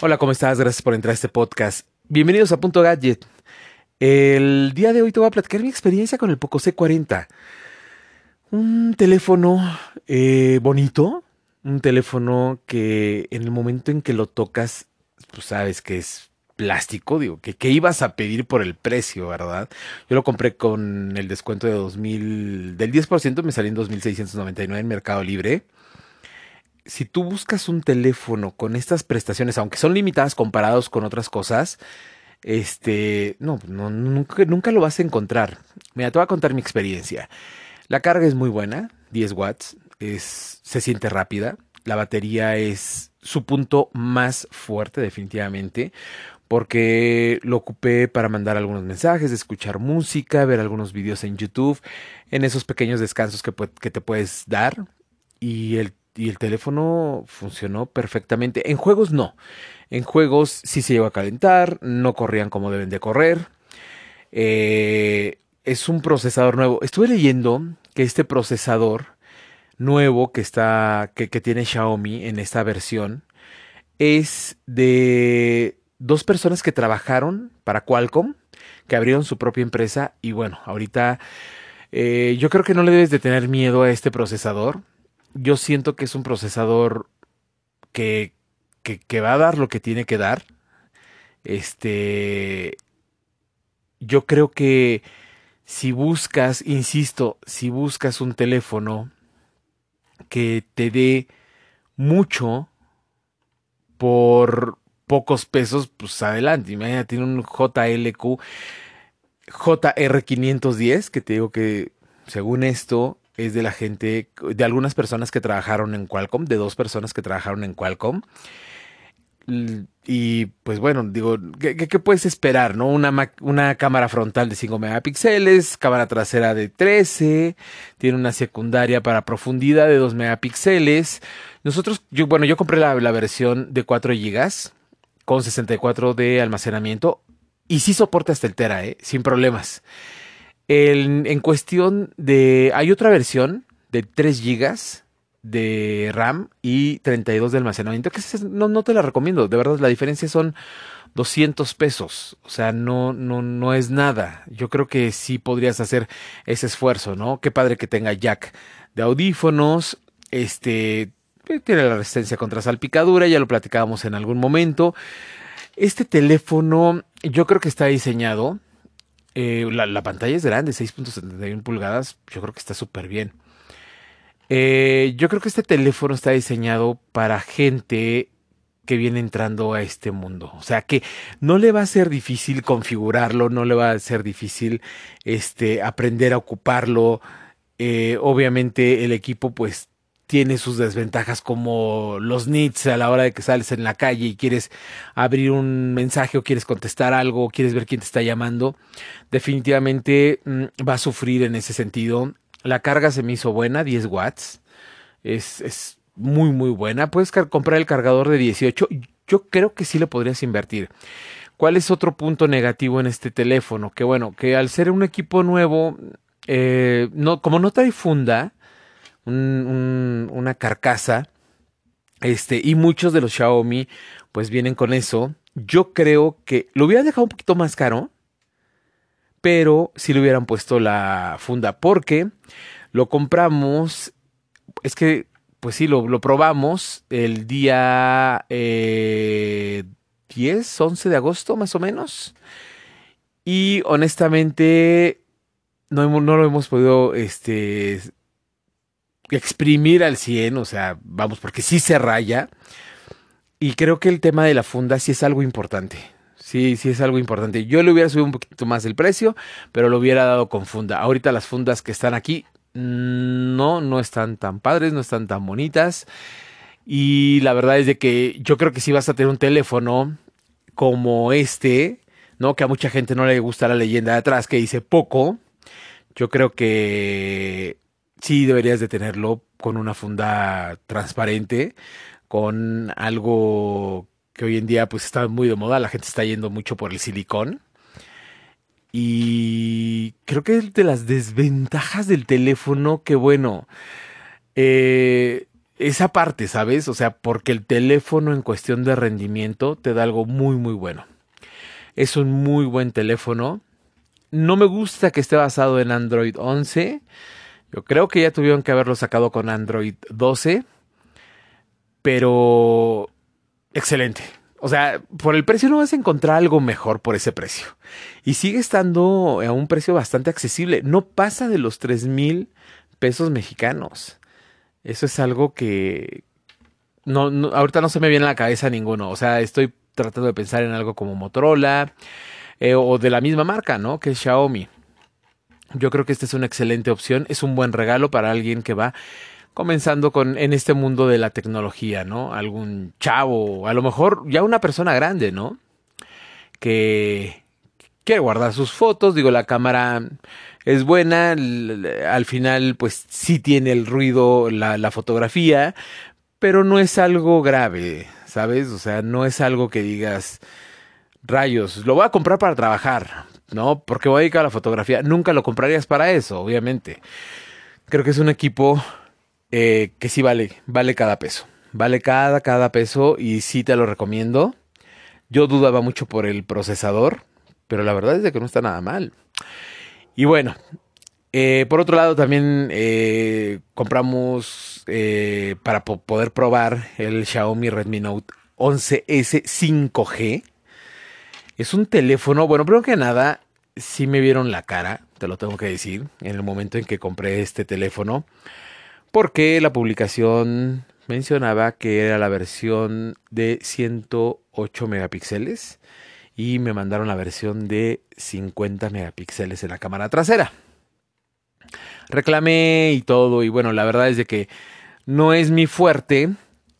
Hola, ¿cómo estás? Gracias por entrar a este podcast. Bienvenidos a Punto Gadget. El día de hoy te voy a platicar mi experiencia con el Poco C40. Un teléfono eh, bonito, un teléfono que en el momento en que lo tocas, pues sabes que es plástico, digo, que, ibas a pedir por el precio, ¿verdad? Yo lo compré con el descuento de 2000, del 10%, me salí en 2.699 en Mercado Libre si tú buscas un teléfono con estas prestaciones, aunque son limitadas comparados con otras cosas, este, no, nunca, nunca, lo vas a encontrar. Mira, te voy a contar mi experiencia. La carga es muy buena, 10 watts, es, se siente rápida. La batería es su punto más fuerte, definitivamente, porque lo ocupé para mandar algunos mensajes, escuchar música, ver algunos videos en YouTube, en esos pequeños descansos que, que te puedes dar. Y el y el teléfono funcionó perfectamente. En juegos no. En juegos sí se llegó a calentar, no corrían como deben de correr. Eh, es un procesador nuevo. Estuve leyendo que este procesador nuevo que está que, que tiene Xiaomi en esta versión es de dos personas que trabajaron para Qualcomm, que abrieron su propia empresa y bueno, ahorita eh, yo creo que no le debes de tener miedo a este procesador yo siento que es un procesador que, que, va a dar lo que tiene que dar. Este, yo creo que si buscas, insisto, si buscas un teléfono que te dé mucho por pocos pesos, pues adelante. Imagínate, tiene un JLQ JR510, que te digo que según esto es de la gente, de algunas personas que trabajaron en Qualcomm, de dos personas que trabajaron en Qualcomm. Y pues bueno, digo, ¿qué, puedes esperar? no Una, una cámara frontal de 5 megapíxeles, cámara trasera de 13, tiene una secundaria para profundidad de 2 megapíxeles. Nosotros, yo, bueno, yo compré la, versión de 4 gigas con 64 de almacenamiento y sí soporta hasta el Tera, ¿eh? sin problemas en cuestión de... Hay otra versión de 3 GB de RAM y 32 de almacenamiento, que no, no te la recomiendo. De verdad, la diferencia son 200 pesos. O sea, no, no, no es nada. Yo creo que sí podrías hacer ese esfuerzo, ¿no? Qué padre que tenga jack de audífonos. Este tiene la resistencia contra salpicadura, ya lo platicábamos en algún momento. Este teléfono, yo creo que está diseñado eh, la, pantalla es grande, 6.71 pulgadas. Yo creo que está súper bien. Eh, yo creo que este teléfono está diseñado para gente que viene entrando a este mundo. O sea que no le va a ser difícil configurarlo, no le va a ser difícil este, aprender a ocuparlo. Eh, obviamente el equipo pues tiene sus desventajas como los nits a la hora de que sales en la calle y quieres abrir un mensaje o quieres contestar algo o quieres ver quién te está llamando. Definitivamente mm, va a sufrir en ese sentido. La carga se me hizo buena, 10 watts. Es, es muy, muy buena. Puedes comprar el cargador de 18. Yo creo que sí le podrías invertir. ¿Cuál es otro punto negativo en este teléfono? Que bueno, que al ser un equipo nuevo, eh, no, como no trae funda, una carcasa. Este, y muchos de los Xiaomi pues vienen con eso. Yo creo que lo hubiera dejado un poquito más caro, pero si le hubieran puesto la funda, porque lo compramos, es que, pues sí, lo, lo probamos el día eh, 10, 11 de agosto más o menos. Y honestamente, no, no lo hemos podido este, exprimir al 100, o sea, vamos, porque sí se raya. Y creo que el tema de la funda sí es algo importante. Sí, sí es algo importante. Yo le hubiera subido un poquito más el precio, pero lo hubiera dado con funda. Ahorita las fundas que están aquí no, no están tan padres, no están tan bonitas. Y la verdad es de que yo creo que si vas a tener un teléfono como este, ¿no? Que a mucha gente no le gusta la leyenda de atrás que dice poco. Yo creo que sí deberías de tenerlo con una funda transparente, con algo que hoy en día pues está muy de moda, la gente está yendo mucho por el silicón. Y creo que de las desventajas del teléfono, que bueno, eh, esa parte, ¿sabes? O sea, porque el teléfono en cuestión de rendimiento te da algo muy, muy bueno. Es un muy buen teléfono. No me gusta que esté basado en Android 11. Yo creo que ya tuvieron que haberlo sacado con Android 12. Pero excelente. O sea, por el precio no vas a encontrar algo mejor por ese precio. Y sigue estando a un precio bastante accesible. No pasa de los 3 mil pesos mexicanos. Eso es algo que no, ahorita no se me viene a la cabeza ninguno. O sea, estoy tratando de pensar en algo como Motorola eh, o de la misma marca, ¿no? Que es Xiaomi. Yo creo que esta es una excelente opción. Es un buen regalo para alguien que va comenzando con en este mundo de la tecnología, ¿no? Algún chavo, a lo mejor ya una persona grande, ¿no? Que quiere guardar sus fotos, digo, la cámara es buena, al final pues sí tiene el ruido la, la fotografía, pero no es algo grave, ¿sabes? O sea, no es algo que digas, rayos, lo voy a comprar para trabajar, ¿no? Porque voy a dedicar a la fotografía. Nunca lo comprarías para eso, obviamente. Creo que es un equipo eh, que sí vale, vale cada peso. Vale cada, cada peso y sí te lo recomiendo. Yo dudaba mucho por el procesador, pero la verdad es que no está nada mal. Y bueno, eh, por otro lado también eh, compramos para poder probar el Xiaomi Redmi Note 11S 5G. Es un teléfono, bueno, primero que nada, sí me vieron la cara, te lo tengo que decir, en el momento en que compré este teléfono porque la publicación mencionaba que era la versión de 108 megapíxeles y me mandaron la versión de 50 megapíxeles en la cámara trasera. Reclamé y todo y bueno, la verdad es de que no es mi fuerte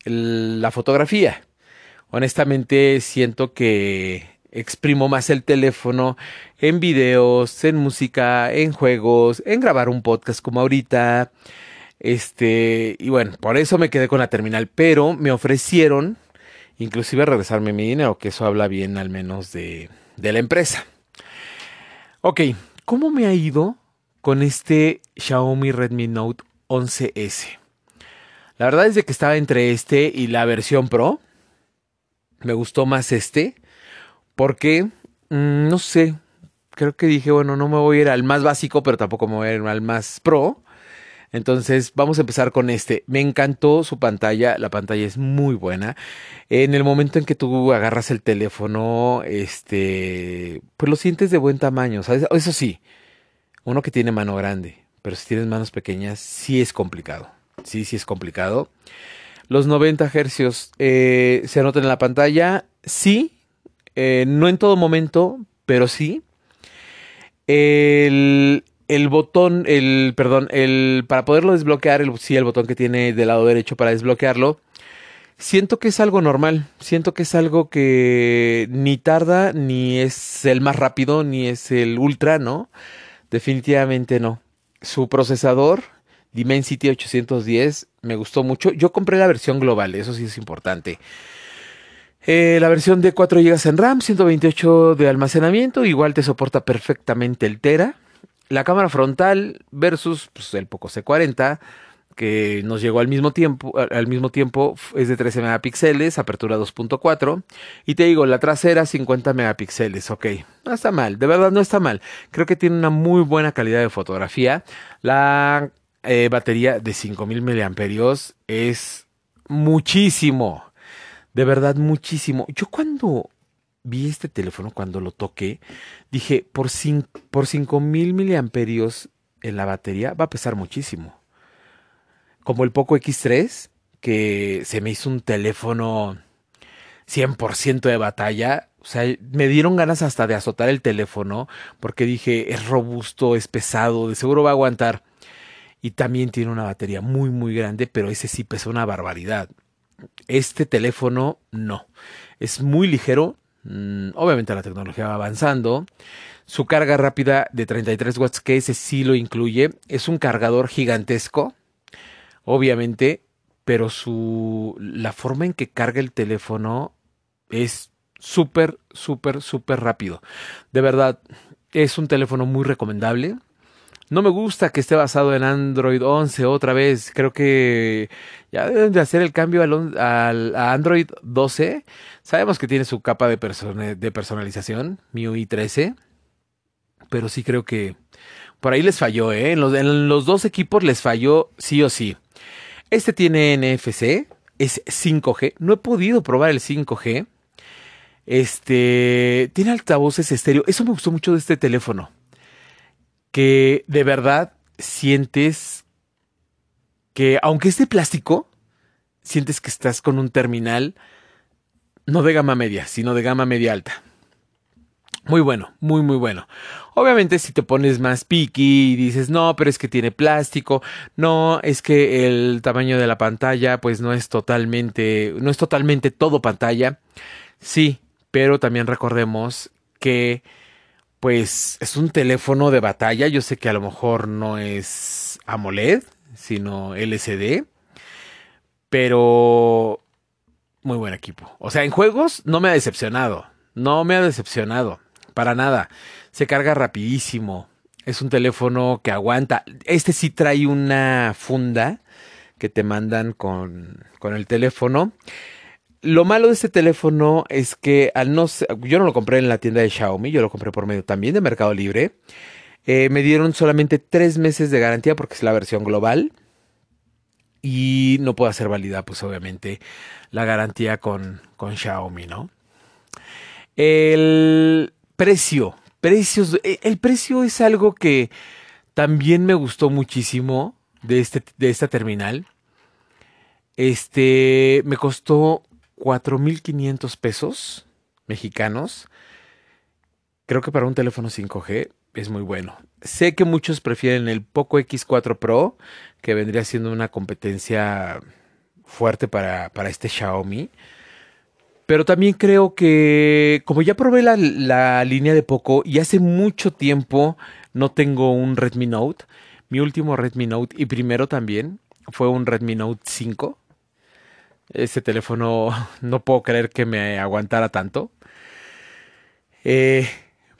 la fotografía. Honestamente siento que exprimo más el teléfono en videos, en música, en juegos, en grabar un podcast como ahorita, este, y bueno, por eso me quedé con la terminal, pero me ofrecieron inclusive regresarme mi dinero, que eso habla bien al menos de, de la empresa. Ok, ¿cómo me ha ido con este Xiaomi Redmi Note 11S? La verdad es de que estaba entre este y la versión Pro. Me gustó más este. Porque, mm, no sé, creo que dije, bueno, no me voy a ir al más básico, pero tampoco me voy a ir al más Pro. Entonces, vamos a empezar con este. Me encantó su pantalla, la pantalla es muy buena. En el momento en que tú agarras el teléfono, este, pues lo sientes de buen tamaño. Eso sí, uno que tiene mano grande, pero si tienes manos pequeñas, sí es complicado. Sí, sí es complicado. Los 90 hercios eh, se anotan en la pantalla, sí, eh, no en todo momento, pero sí. El, botón, el, perdón, el, para poderlo desbloquear, el, sí, el botón que tiene del lado derecho para desbloquearlo, siento que es algo normal, siento que es algo que ni tarda, ni es el más rápido, ni es el ultra, ¿no? Definitivamente no. Su procesador, Dimensity 810, me gustó mucho. Yo compré la versión global, eso sí es importante. Eh, la versión de 4 GB en RAM, 128 de almacenamiento, igual te soporta perfectamente el Tera. La cámara frontal versus pues, el Poco C40 que nos llegó al mismo tiempo, al mismo tiempo es de 13 megapíxeles, apertura 2.4 y te digo, la trasera 50 megapíxeles, ok, no está mal, de verdad no está mal, creo que tiene una muy buena calidad de fotografía, la eh, batería de 5000 miliamperios es muchísimo, de verdad muchísimo, yo cuando vi este teléfono cuando lo toqué, dije, por, por 5000 miliamperios en la batería va a pesar muchísimo. Como el Poco X3, que se me hizo un teléfono 100% de batalla. O sea, me dieron ganas hasta de azotar el teléfono porque dije, es robusto, es pesado, de seguro va a aguantar. Y también tiene una batería muy, muy grande, pero ese sí pesa una barbaridad. Este teléfono no. Es muy ligero, Mm, obviamente la tecnología va avanzando. Su carga rápida de 33 watts, que ese sí lo incluye, es un cargador gigantesco, obviamente, pero su la forma en que carga el teléfono es súper, súper, súper rápido. De verdad, es un teléfono muy recomendable. No me gusta que esté basado en Android 11 otra vez. Creo que ya deben de hacer el cambio al, a Android 12. Sabemos que tiene su capa de, personalización, MIUI 13. Pero sí creo que por ahí les falló, ¿eh? Los, en los dos equipos les falló sí o sí. Este tiene NFC, es 5G. No he podido probar el 5G. Este tiene altavoces estéreo. Eso me gustó mucho de este teléfono. Que de verdad sientes que, aunque es de plástico, sientes que estás con un terminal no de gama media, sino de gama media alta. Muy bueno, muy, muy bueno. Obviamente si te pones más picky y dices, no, pero es que tiene plástico, no, es que el tamaño de la pantalla pues no es totalmente, no es totalmente todo pantalla. Sí, pero también recordemos que pues es un teléfono de batalla. Yo sé que a lo mejor no es AMOLED, sino LCD, pero muy buen equipo. O sea, en juegos no me ha decepcionado, no me ha decepcionado para nada. Se carga rapidísimo. Es un teléfono que aguanta. Este sí trae una funda que te mandan con, con el teléfono. Lo malo de este teléfono es que al no yo no lo compré en la tienda de Xiaomi, yo lo compré por medio también de Mercado Libre. Eh, me dieron solamente tres meses de garantía porque es la versión global. Y no puedo hacer válida, pues obviamente, la garantía con, con Xiaomi, ¿no? El, Precio, precios. Eh, el precio es algo que también me gustó muchísimo de, este, de esta terminal. Este me costó 4.500 pesos mexicanos. Creo que para un teléfono 5G es muy bueno. Sé que muchos prefieren el Poco X4 Pro, que vendría siendo una competencia fuerte para, para este Xiaomi. Pero también creo que, como ya probé la, línea de Poco y hace mucho tiempo no tengo un Redmi Note, mi último Redmi Note y primero también fue un Redmi Note 5. Ese teléfono no puedo creer que me aguantara tanto. Eh,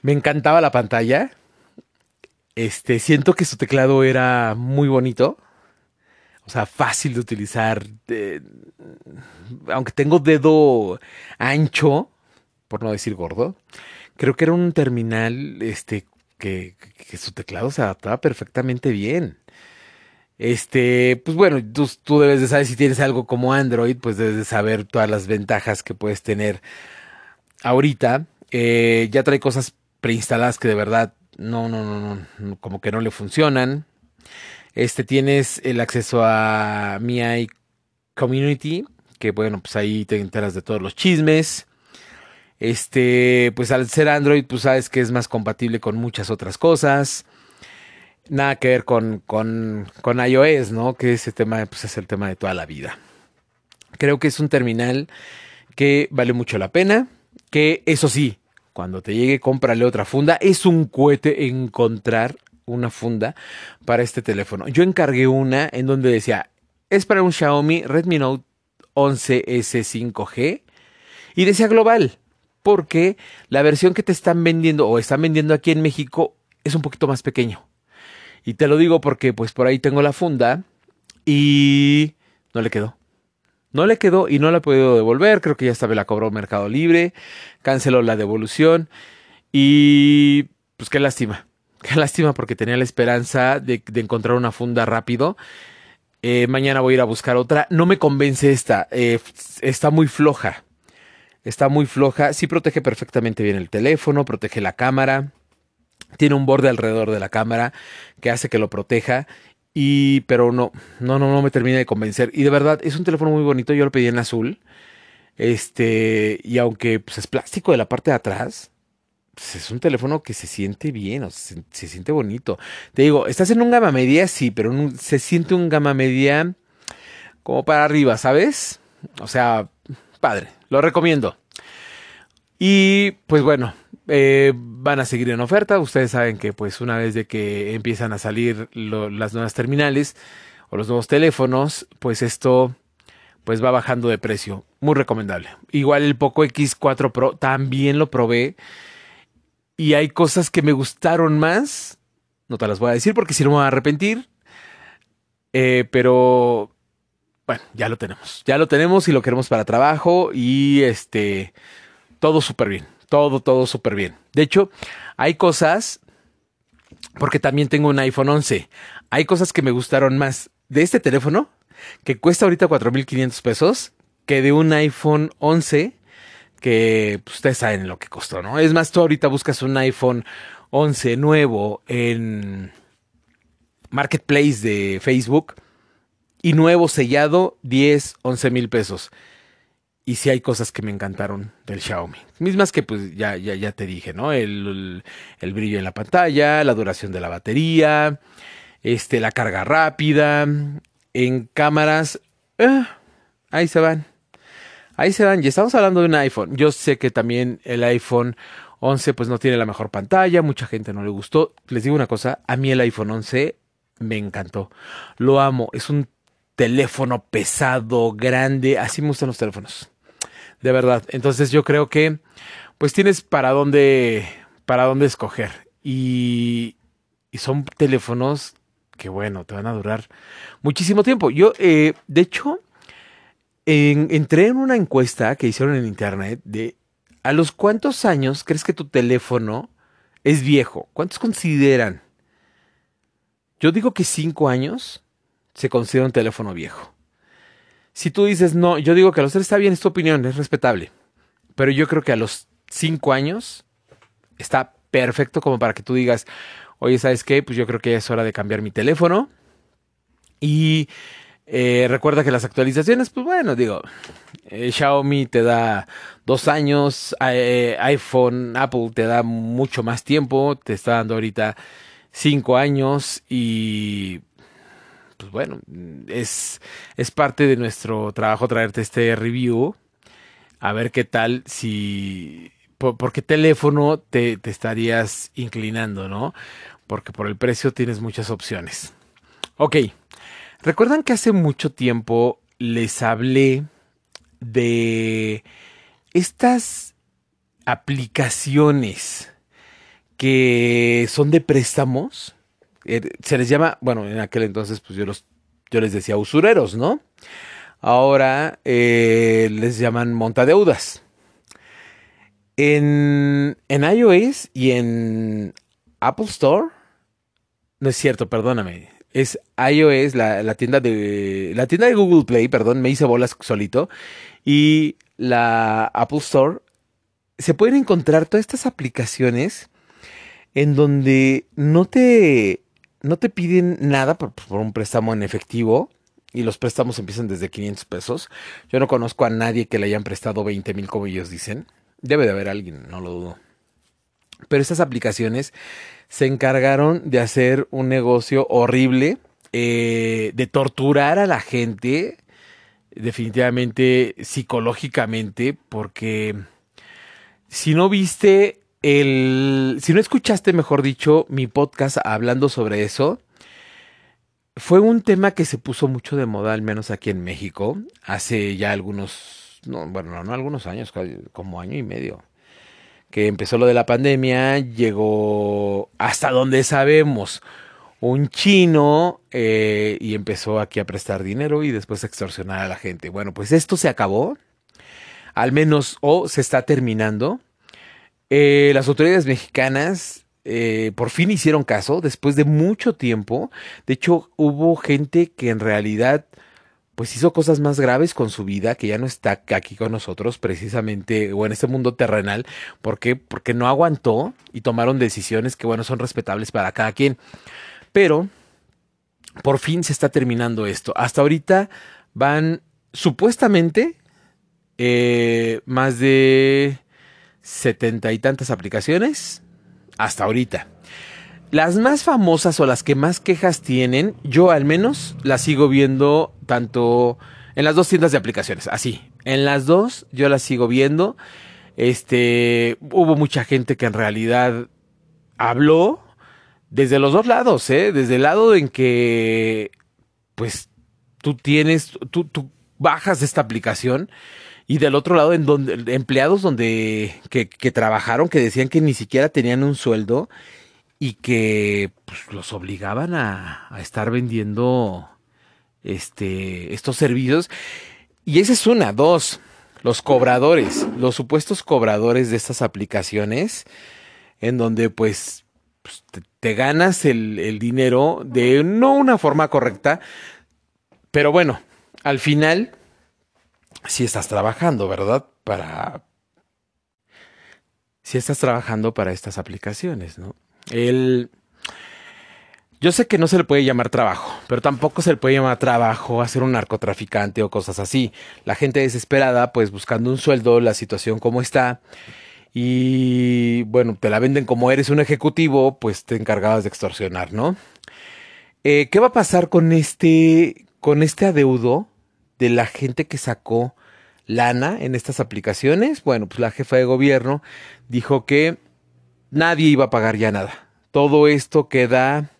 me encantaba la pantalla. Este, siento que su teclado era muy bonito. O sea, fácil de utilizar. aunque tengo dedo ancho, por no decir gordo, creo que era un terminal este, que, su teclado se adaptaba perfectamente bien. Este, pues bueno, tú, debes de saber si tienes algo como Android, pues debes de saber todas las ventajas que puedes tener ahorita. Eh, ya trae cosas preinstaladas que de verdad no, no, no, no, como que no le funcionan. Este tienes el acceso a Mi Community, que bueno, pues ahí te enteras de todos los chismes. Este, pues al ser Android, pues sabes que es más compatible con muchas otras cosas. Nada que ver con, con, con iOS, ¿no? Que ese tema pues es el tema de toda la vida. Creo que es un terminal que vale mucho la pena. Que eso sí, cuando te llegue, cómprale otra funda. Es un cohete encontrar una funda para este teléfono. Yo encargué una en donde decía, es para un Xiaomi Redmi Note 11S 5G y decía global, porque la versión que te están vendiendo o están vendiendo aquí en México es un poquito más pequeño. Y te lo digo porque pues por ahí tengo la funda y no le quedó. No le quedó y no la he podido devolver. Creo que ya estaba la cobró Mercado Libre. Canceló la devolución. Y pues qué lástima. Qué lástima porque tenía la esperanza de, encontrar una funda rápido. Eh, mañana voy a ir a buscar otra. No me convence esta. Eh, está muy floja. Está muy floja. Sí protege perfectamente bien el teléfono, protege la cámara. Tiene un borde alrededor de la cámara que hace que lo proteja. Y, pero no, no, no, no me termina de convencer. Y de verdad, es un teléfono muy bonito. Yo lo pedí en azul. Este, y aunque pues, es plástico de la parte de atrás, pues, es un teléfono que se siente bien, o se, siente bonito. Te digo, estás en un gama media, sí, pero se siente un gama media como para arriba, ¿sabes? O sea, padre, lo recomiendo. Y pues bueno, eh, van a seguir en oferta. Ustedes saben que pues una vez de que empiezan a salir las nuevas terminales o los nuevos teléfonos, pues esto pues va bajando de precio. Muy recomendable. Igual el Poco X4 Pro también lo probé y hay cosas que me gustaron más no te las voy a decir porque si no me voy a arrepentir. Eh, pero bueno, ya lo tenemos. Ya lo tenemos y lo queremos para trabajo y este, todo súper bien. Todo, todo súper bien. De hecho, hay cosas, porque también tengo un iPhone 11, hay cosas que me gustaron más de este teléfono, que cuesta ahorita 4.500 pesos, que de un iPhone 11, que pues, ustedes saben lo que costó, ¿no? Es más, tú ahorita buscas un iPhone 11 nuevo en Marketplace de Facebook y nuevo sellado 10, 11 mil pesos. Y sí hay cosas que me encantaron del Xiaomi. Mismas que pues ya, ya, ya te dije, ¿no? El, el, brillo en la pantalla, la duración de la batería, este, la carga rápida. En cámaras, eh, ahí se van. Ahí se van. Y estamos hablando de un iPhone. Yo sé que también el iPhone 11 pues no tiene la mejor pantalla. Mucha gente no le gustó. Les digo una cosa, a mí el iPhone 11 me encantó. Lo amo. Es un teléfono pesado, grande. Así me gustan los teléfonos. De verdad. Entonces yo creo que pues tienes para dónde, para dónde escoger. Y, son teléfonos que bueno, te van a durar muchísimo tiempo. Yo, eh, de hecho, entré en una encuesta que hicieron en internet de a los cuántos años crees que tu teléfono es viejo. ¿Cuántos consideran? Yo digo que cinco años se considera un teléfono viejo. Si tú dices, no, yo digo que a los tres está bien, es tu opinión, es respetable. Pero yo creo que a los cinco años está perfecto como para que tú digas, oye, ¿sabes qué? Pues yo creo que es hora de cambiar mi teléfono. Y eh, recuerda que las actualizaciones, pues bueno, digo, eh, Xiaomi te da dos años, eh, iPhone, Apple te da mucho más tiempo, te está dando ahorita cinco años y pues bueno, es, es parte de nuestro trabajo traerte este review. A ver qué tal si... Por, qué teléfono te, te estarías inclinando, ¿no? Porque por el precio tienes muchas opciones. Ok. ¿Recuerdan que hace mucho tiempo les hablé de estas aplicaciones que son de préstamos? Eh, se les llama, bueno, en aquel entonces pues yo, los, yo les decía usureros, ¿no? Ahora eh, les llaman montadeudas. En, en iOS y en Apple Store, no es cierto, perdóname, es iOS, la, la, tienda de la tienda de Google Play, perdón, me hice bolas solito y la Apple Store se pueden encontrar todas estas aplicaciones en donde no te no te piden nada por, un préstamo en efectivo y los préstamos empiezan desde 500 pesos. Yo no conozco a nadie que le hayan prestado 20 mil como ellos dicen. Debe de haber alguien, no lo dudo. Pero estas aplicaciones se encargaron de hacer un negocio horrible, eh, de torturar a la gente, definitivamente psicológicamente, porque si no viste el, si no escuchaste, mejor dicho, mi podcast hablando sobre eso, fue un tema que se puso mucho de moda, al menos aquí en México, hace ya algunos, no, bueno, no, algunos años, como año y medio, que empezó lo de la pandemia, llegó hasta donde sabemos un chino eh, y empezó aquí a prestar dinero y después a extorsionar a la gente. Bueno, pues esto se acabó, al menos o se está terminando. Eh, las autoridades mexicanas eh, por fin hicieron caso después de mucho tiempo. De hecho, hubo gente que en realidad pues hizo cosas más graves con su vida, que ya no está aquí con nosotros precisamente, o en este mundo terrenal. ¿Por qué? Porque no aguantó y tomaron decisiones que, bueno, son respetables para cada quien. Pero, por fin se está terminando esto. Hasta ahorita van supuestamente eh, más de setenta y tantas aplicaciones hasta ahorita. Las más famosas o las que más quejas tienen, yo al menos las sigo viendo tanto en las dos tiendas de aplicaciones, así. En las dos yo las sigo viendo. Este, hubo mucha gente que en realidad habló desde los dos lados, ¿eh? Desde el lado en que, pues, tú tienes, tú, tú bajas esta aplicación y del otro lado, en donde empleados donde que, trabajaron, que decían que ni siquiera tenían un sueldo y que pues, los obligaban a, a, estar vendiendo este, estos servicios. Y esa es una, dos, los cobradores, los supuestos cobradores de estas aplicaciones, en donde pues, pues te, te, ganas el, el dinero de no una forma correcta, pero bueno, al final, si estás trabajando, ¿verdad? Para... Si estás trabajando para estas aplicaciones, ¿no? El... Yo sé que no se le puede llamar trabajo, pero tampoco se le puede llamar trabajo hacer un narcotraficante o cosas así. La gente desesperada, pues buscando un sueldo, la situación como está, y bueno, te la venden como eres un ejecutivo, pues te encargabas de extorsionar, ¿no? Eh, ¿Qué va a pasar con este, con este adeudo de la gente que sacó lana en estas aplicaciones? Bueno, pues la jefa de gobierno dijo que nadie iba a pagar ya nada. Todo esto queda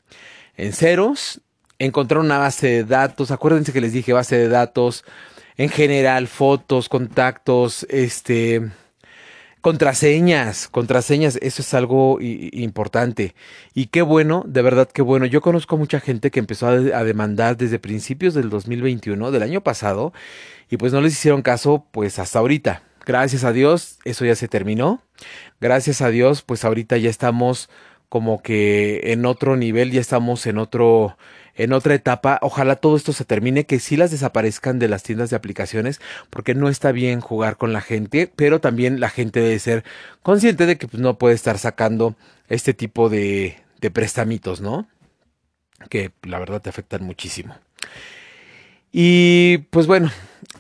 en ceros. Encontrar una base de datos. Acuérdense que les dije base de datos. En general, fotos, contactos, este, contraseñas, contraseñas. Eso es algo importante. Y qué bueno, de verdad qué bueno. Yo conozco mucha gente que empezó a, demandar desde principios del 2021, del año pasado, y pues no les hicieron caso, pues hasta ahorita. Gracias a Dios, eso ya se terminó. Gracias a Dios, pues ahorita ya estamos como que en otro nivel, ya estamos en otro en otra etapa. Ojalá todo esto se termine, que sí las desaparezcan de las tiendas de aplicaciones, porque no está bien jugar con la gente, pero también la gente debe ser consciente de que pues, no puede estar sacando este tipo de, de prestamitos, ¿no? Que la verdad te afectan muchísimo. Y pues bueno,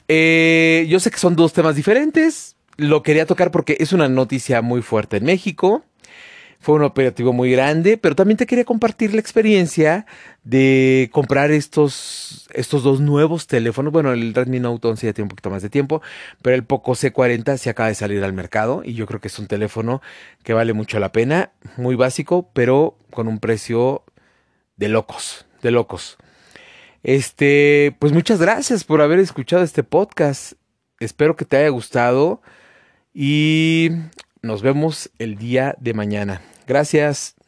eh, yo sé que son dos temas diferentes. Lo quería tocar porque es una noticia muy fuerte en México. Fue un operativo muy grande, pero también te quería compartir la experiencia de comprar estos, estos dos nuevos teléfonos. Bueno, el Redmi Note 11 ya tiene un poquito más de tiempo, pero el Poco C40 se acaba de salir al mercado y yo creo que es un teléfono que vale mucho la pena, muy básico, pero con un precio de locos, de locos. Este, pues muchas gracias por haber escuchado este podcast. Espero que te haya gustado y nos vemos el día de mañana. Gracias.